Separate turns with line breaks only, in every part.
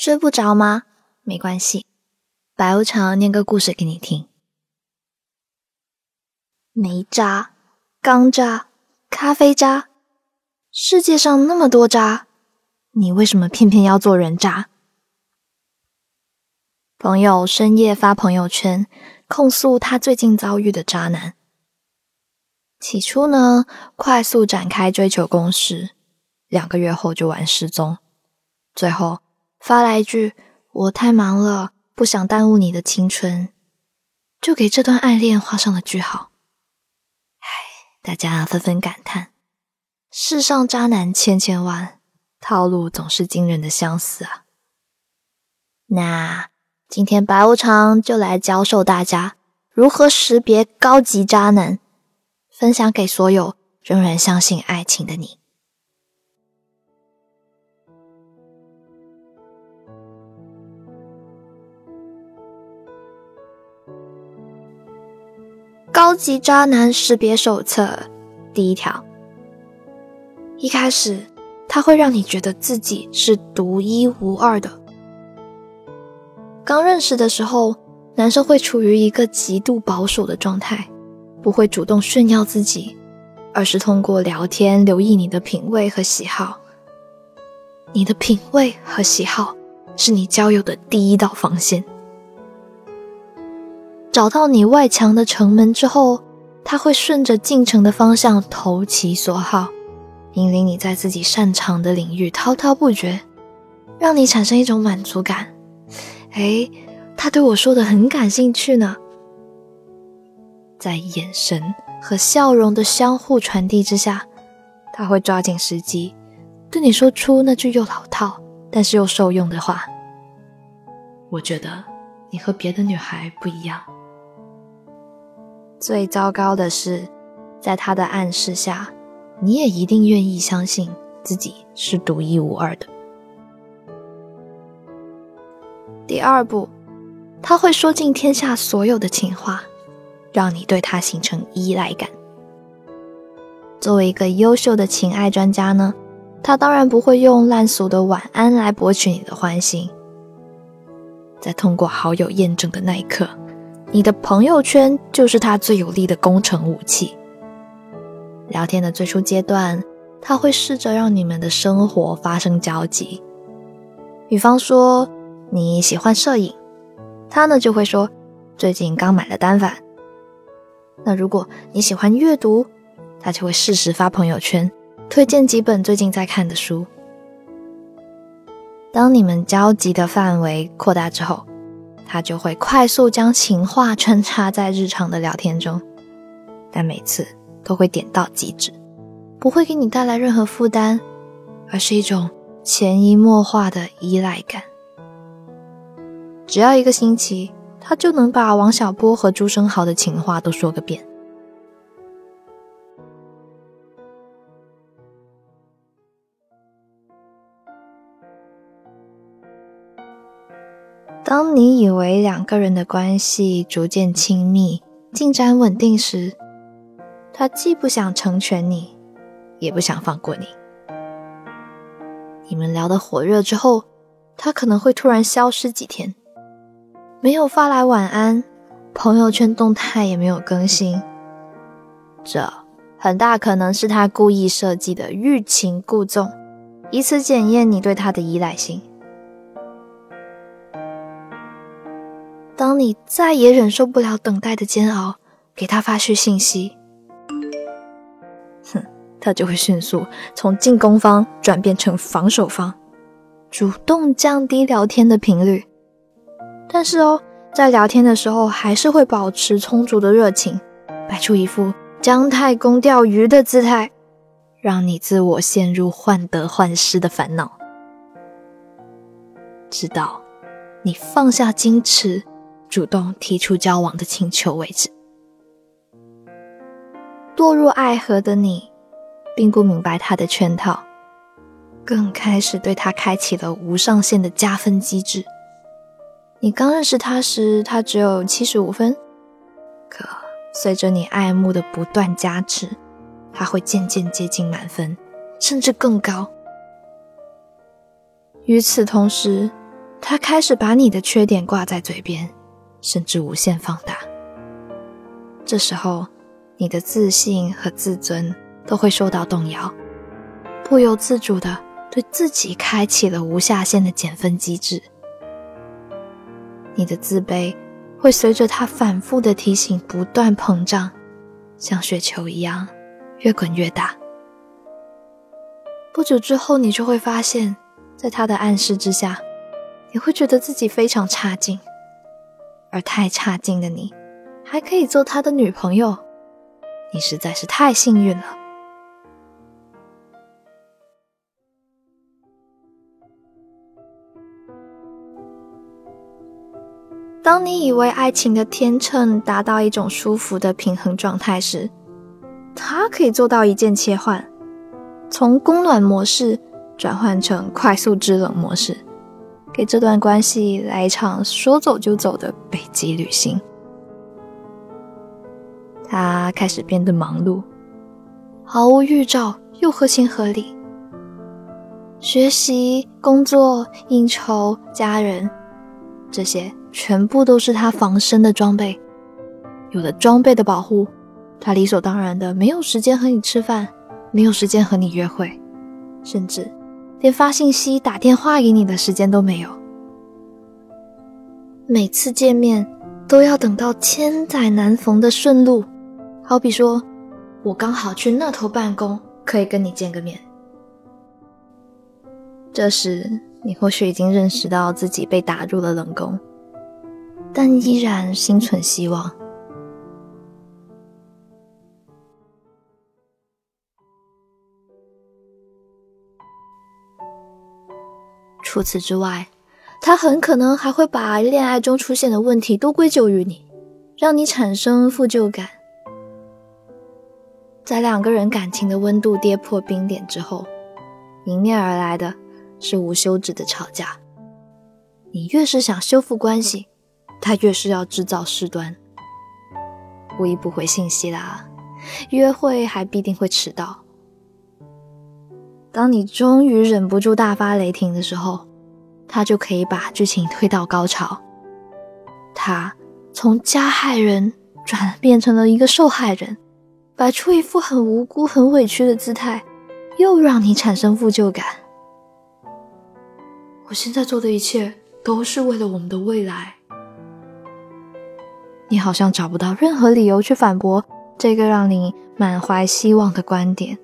睡不着吗？没关系，白无常念个故事给你听。煤渣、钢渣、咖啡渣，世界上那么多渣，你为什么偏偏要做人渣？朋友深夜发朋友圈控诉他最近遭遇的渣男。起初呢，快速展开追求攻势，两个月后就玩失踪，最后。发来一句：“我太忙了，不想耽误你的青春。”就给这段爱恋画上了句号。唉，大家纷纷感叹：世上渣男千千万，套路总是惊人的相似啊！那今天白无常就来教授大家如何识别高级渣男，分享给所有仍然相信爱情的你。高级渣男识别手册第一条：一开始他会让你觉得自己是独一无二的。刚认识的时候，男生会处于一个极度保守的状态，不会主动炫耀自己，而是通过聊天留意你的品味和喜好。你的品味和喜好是你交友的第一道防线。找到你外墙的城门之后，他会顺着进城的方向投其所好，引领你在自己擅长的领域滔滔不绝，让你产生一种满足感。哎，他对我说的很感兴趣呢。在眼神和笑容的相互传递之下，他会抓紧时机，对你说出那句又老套但是又受用的话。我觉得你和别的女孩不一样。最糟糕的是，在他的暗示下，你也一定愿意相信自己是独一无二的。第二步，他会说尽天下所有的情话，让你对他形成依赖感。作为一个优秀的情爱专家呢，他当然不会用烂俗的晚安来博取你的欢心，在通过好友验证的那一刻。你的朋友圈就是他最有力的攻城武器。聊天的最初阶段，他会试着让你们的生活发生交集。比方说你喜欢摄影，他呢就会说最近刚买了单反。那如果你喜欢阅读，他就会适时发朋友圈，推荐几本最近在看的书。当你们交集的范围扩大之后，他就会快速将情话穿插在日常的聊天中，但每次都会点到即止，不会给你带来任何负担，而是一种潜移默化的依赖感。只要一个星期，他就能把王小波和朱生豪的情话都说个遍。当你以为两个人的关系逐渐亲密、进展稳定时，他既不想成全你，也不想放过你。你们聊得火热之后，他可能会突然消失几天，没有发来晚安，朋友圈动态也没有更新。这很大可能是他故意设计的欲擒故纵，以此检验你对他的依赖性。当你再也忍受不了等待的煎熬，给他发去信息，哼，他就会迅速从进攻方转变成防守方，主动降低聊天的频率。但是哦，在聊天的时候还是会保持充足的热情，摆出一副姜太公钓鱼的姿态，让你自我陷入患得患失的烦恼，直到你放下矜持。主动提出交往的请求为止。堕入爱河的你，并不明白他的圈套，更开始对他开启了无上限的加分机制。你刚认识他时，他只有七十五分，可随着你爱慕的不断加持，他会渐渐接近满分，甚至更高。与此同时，他开始把你的缺点挂在嘴边，甚至无限放大。这时候，你的自信和自尊都会受到动摇，不由自主的对自己开启了无下限的减分机制。你的自卑会随着他反复的提醒不断膨胀，像雪球一样越滚越大。不久之后，你就会发现，在他的暗示之下。你会觉得自己非常差劲，而太差劲的你，还可以做他的女朋友，你实在是太幸运了。当你以为爱情的天秤达到一种舒服的平衡状态时，它可以做到一键切换，从供暖模式转换成快速制冷模式。给这段关系来一场说走就走的北极旅行。他开始变得忙碌，毫无预兆又合情合理。学习、工作、应酬、家人，这些全部都是他防身的装备。有了装备的保护，他理所当然的没有时间和你吃饭，没有时间和你约会，甚至。连发信息、打电话给你的时间都没有，每次见面都要等到千载难逢的顺路。好比说，我刚好去那头办公，可以跟你见个面。这时，你或许已经认识到自己被打入了冷宫，但依然心存希望。除此之外，他很可能还会把恋爱中出现的问题都归咎于你，让你产生负疚感。在两个人感情的温度跌破冰点之后，迎面而来的是无休止的吵架。你越是想修复关系，他越是要制造事端，故意不回信息啦，约会还必定会迟到。当你终于忍不住大发雷霆的时候，他就可以把剧情推到高潮。他从加害人转变成了一个受害人，摆出一副很无辜、很委屈的姿态，又让你产生负疚感。我现在做的一切都是为了我们的未来。你好像找不到任何理由去反驳这个让你满怀希望的观点，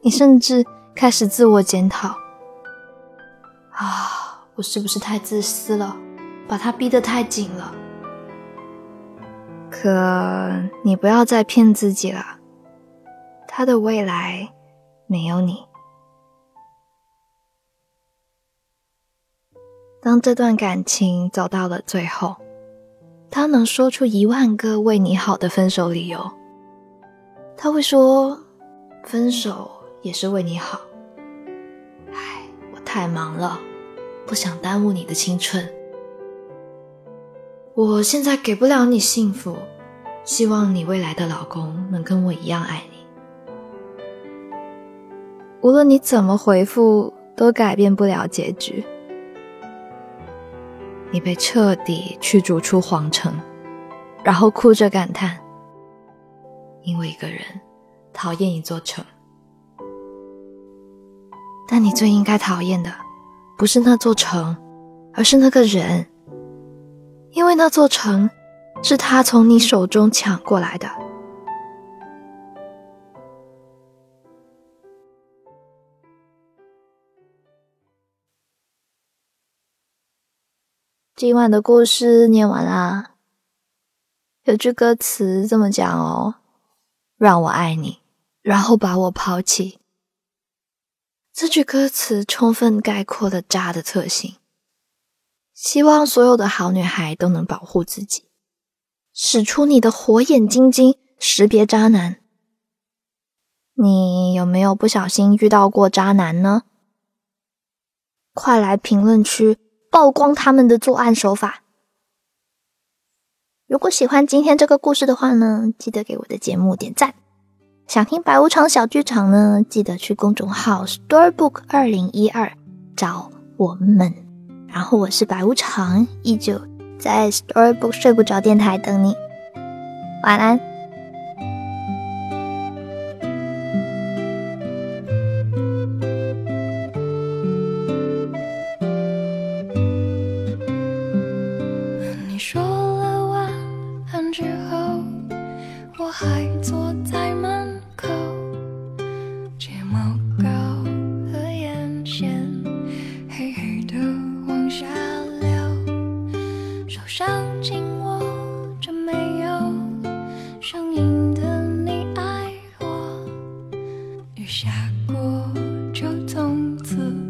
你甚至。开始自我检讨，啊，我是不是太自私了，把他逼得太紧了？可你不要再骗自己了，他的未来没有你。当这段感情走到了最后，他能说出一万个为你好的分手理由。他会说，分手。也是为你好。唉，我太忙了，不想耽误你的青春。我现在给不了你幸福，希望你未来的老公能跟我一样爱你。无论你怎么回复，都改变不了结局。你被彻底驱逐出皇城，然后哭着感叹：因为一个人讨厌一座城。那你最应该讨厌的，不是那座城，而是那个人，因为那座城是他从你手中抢过来的。今晚的故事念完啦，有句歌词这么讲哦：“让我爱你，然后把我抛弃。”这句歌词充分概括了渣的特性。希望所有的好女孩都能保护自己，使出你的火眼金睛识别渣男。你有没有不小心遇到过渣男呢？快来评论区曝光他们的作案手法！如果喜欢今天这个故事的话呢，记得给我的节目点赞。想听白无常小剧场呢？记得去公众号 Storybook 二零一二找我们。然后我是白无常，依旧在 Storybook 睡不着电台等你，晚安。
雨下过就从此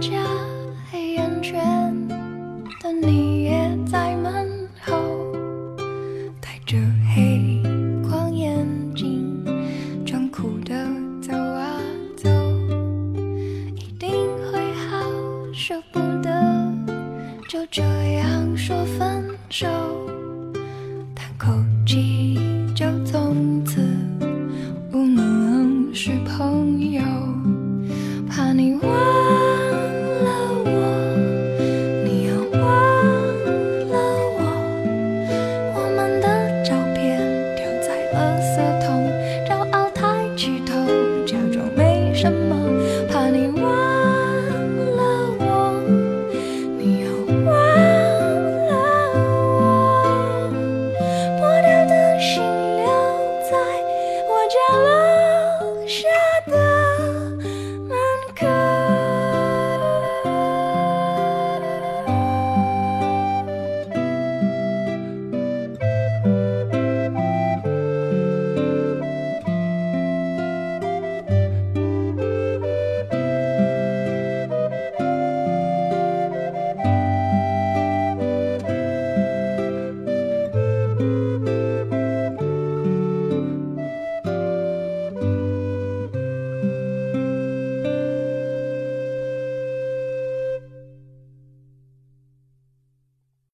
朋